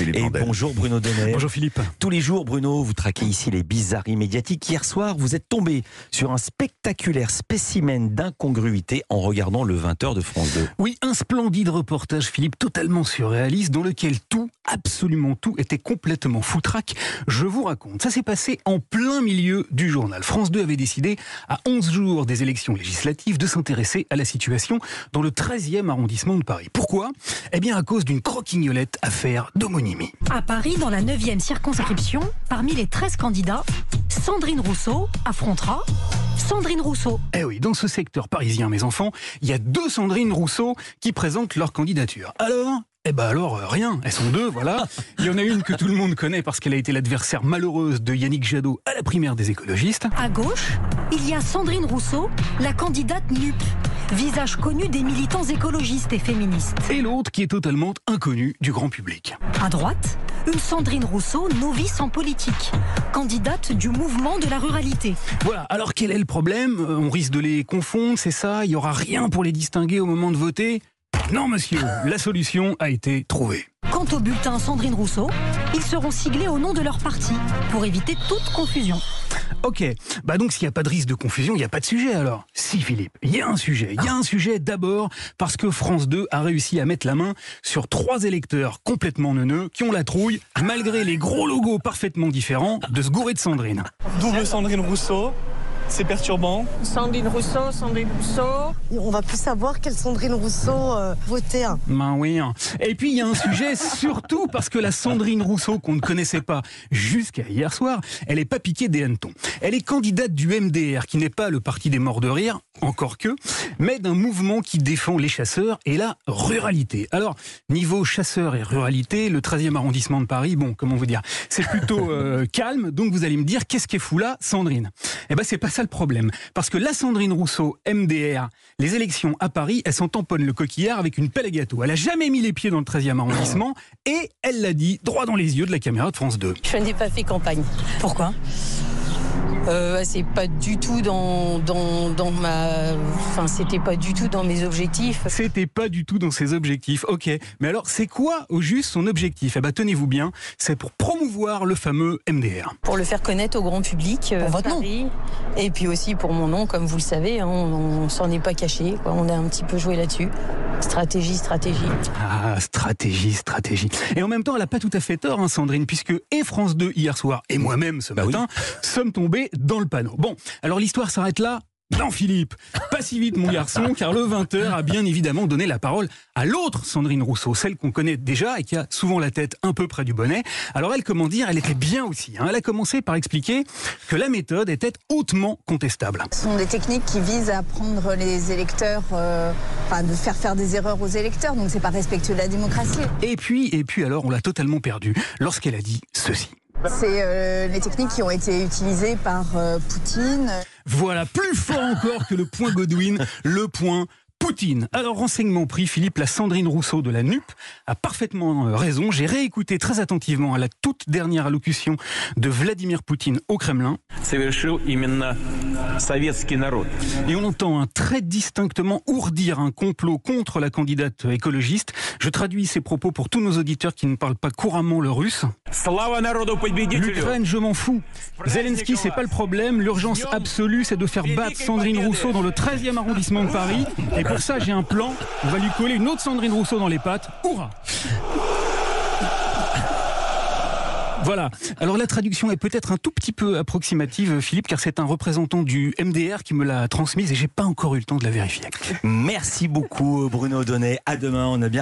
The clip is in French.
Et bonjour Bruno Donnet. Bonjour Philippe. Tous les jours, Bruno, vous traquez ici les bizarreries médiatiques. Hier soir, vous êtes tombé sur un spectaculaire spécimen d'incongruité en regardant le 20h de France 2. Oui, un splendide reportage, Philippe, totalement surréaliste, dans lequel tout, absolument tout, était complètement foutraque. Je vous raconte, ça s'est passé en plein milieu du journal. France 2 avait décidé, à 11 jours des élections législatives, de s'intéresser à la situation dans le 13e arrondissement de Paris. Pourquoi? Eh bien, à cause d'une croquignolette affaire d'homonie. À Paris, dans la 9e circonscription, parmi les 13 candidats, Sandrine Rousseau affrontera Sandrine Rousseau. Eh oui, dans ce secteur parisien, mes enfants, il y a deux Sandrine Rousseau qui présentent leur candidature. Alors, eh ben alors, euh, rien. Elles sont deux, voilà. Il y en a une que tout le monde connaît parce qu'elle a été l'adversaire malheureuse de Yannick Jadot à la primaire des écologistes. À gauche, il y a Sandrine Rousseau, la candidate NUP, visage connu des militants écologistes et féministes. Et l'autre qui est totalement inconnu du grand public. À droite, une Sandrine Rousseau, novice en politique, candidate du mouvement de la ruralité. Voilà, alors quel est le problème? Euh, On risque de les confondre, c'est ça? Il n'y aura rien pour les distinguer au moment de voter? Non, monsieur, la solution a été trouvée. Quant au bulletin Sandrine Rousseau, ils seront siglés au nom de leur parti pour éviter toute confusion. Ok, bah donc s'il n'y a pas de risque de confusion, il n'y a pas de sujet alors. Si Philippe, il y a un sujet. Il y a un sujet d'abord parce que France 2 a réussi à mettre la main sur trois électeurs complètement neuneux qui ont la trouille, malgré les gros logos parfaitement différents, de se gourer de Sandrine. Double Sandrine Rousseau, c'est perturbant. Sandrine Rousseau, Sandrine Rousseau. On va plus savoir quelle Sandrine Rousseau euh, voter. Ben oui. Hein. Et puis il y a un sujet surtout parce que la Sandrine Rousseau qu'on ne connaissait pas jusqu'à hier soir, elle est pas piquée des hannetons. Elle est candidate du MDR, qui n'est pas le parti des morts de rire, encore que, mais d'un mouvement qui défend les chasseurs et la ruralité. Alors, niveau chasseurs et ruralité, le 13e arrondissement de Paris, bon, comment vous dire, c'est plutôt euh, calme. Donc vous allez me dire, qu'est-ce qui est fou là, Sandrine? Eh ben c'est pas ça le problème. Parce que la Sandrine Rousseau, MDR, les élections à Paris, elle s'en tamponne le coquillard avec une pelle à gâteau. Elle a jamais mis les pieds dans le 13e arrondissement et elle l'a dit droit dans les yeux de la caméra de France 2. Je n'ai pas fait campagne. Pourquoi? Euh, c'est pas du tout dans, dans, dans ma. Enfin, c'était pas du tout dans mes objectifs. C'était pas du tout dans ses objectifs, ok. Mais alors, c'est quoi au juste son objectif? Eh ben, tenez-vous bien, c'est pour promouvoir le fameux MDR. Pour le faire connaître au grand public. Euh, pour votre nom Et puis aussi pour mon nom, comme vous le savez, hein, on, s'en est pas caché. Quoi. On a un petit peu joué là-dessus. Stratégie, stratégie. Ah, stratégie, stratégie. Et en même temps, elle a pas tout à fait tort, hein, Sandrine, puisque et France 2 hier soir et moi-même ce bah matin sommes tombés dans le panneau. Bon, alors l'histoire s'arrête là non, Philippe, pas si vite, mon garçon, car le 20h a bien évidemment donné la parole à l'autre Sandrine Rousseau, celle qu'on connaît déjà et qui a souvent la tête un peu près du bonnet. Alors elle, comment dire, elle était bien aussi. Hein. Elle a commencé par expliquer que la méthode était hautement contestable. Ce sont des techniques qui visent à prendre les électeurs, euh, enfin de faire faire des erreurs aux électeurs, donc c'est pas respectueux de la démocratie. Et puis, et puis alors, on l'a totalement perdu lorsqu'elle a dit ceci. C'est euh, les techniques qui ont été utilisées par euh, Poutine. Voilà, plus fort encore que le point Godwin, le point Poutine. Alors, renseignement pris, Philippe, la Sandrine Rousseau de la NUP a parfaitement euh, raison. J'ai réécouté très attentivement à la toute dernière allocution de Vladimir Poutine au Kremlin. Et on entend un très distinctement ourdir un complot contre la candidate écologiste. Je traduis ces propos pour tous nos auditeurs qui ne parlent pas couramment le russe. L'Ukraine, je m'en fous. Zelensky, c'est pas le problème. L'urgence absolue, c'est de faire battre Sandrine Rousseau dans le 13e arrondissement de Paris. Et pour ça, j'ai un plan. On va lui coller une autre Sandrine Rousseau dans les pattes. Hurrah Voilà. Alors la traduction est peut-être un tout petit peu approximative, Philippe, car c'est un représentant du MDR qui me l'a transmise et j'ai pas encore eu le temps de la vérifier. Merci beaucoup, Bruno Donnet. À demain. On a bien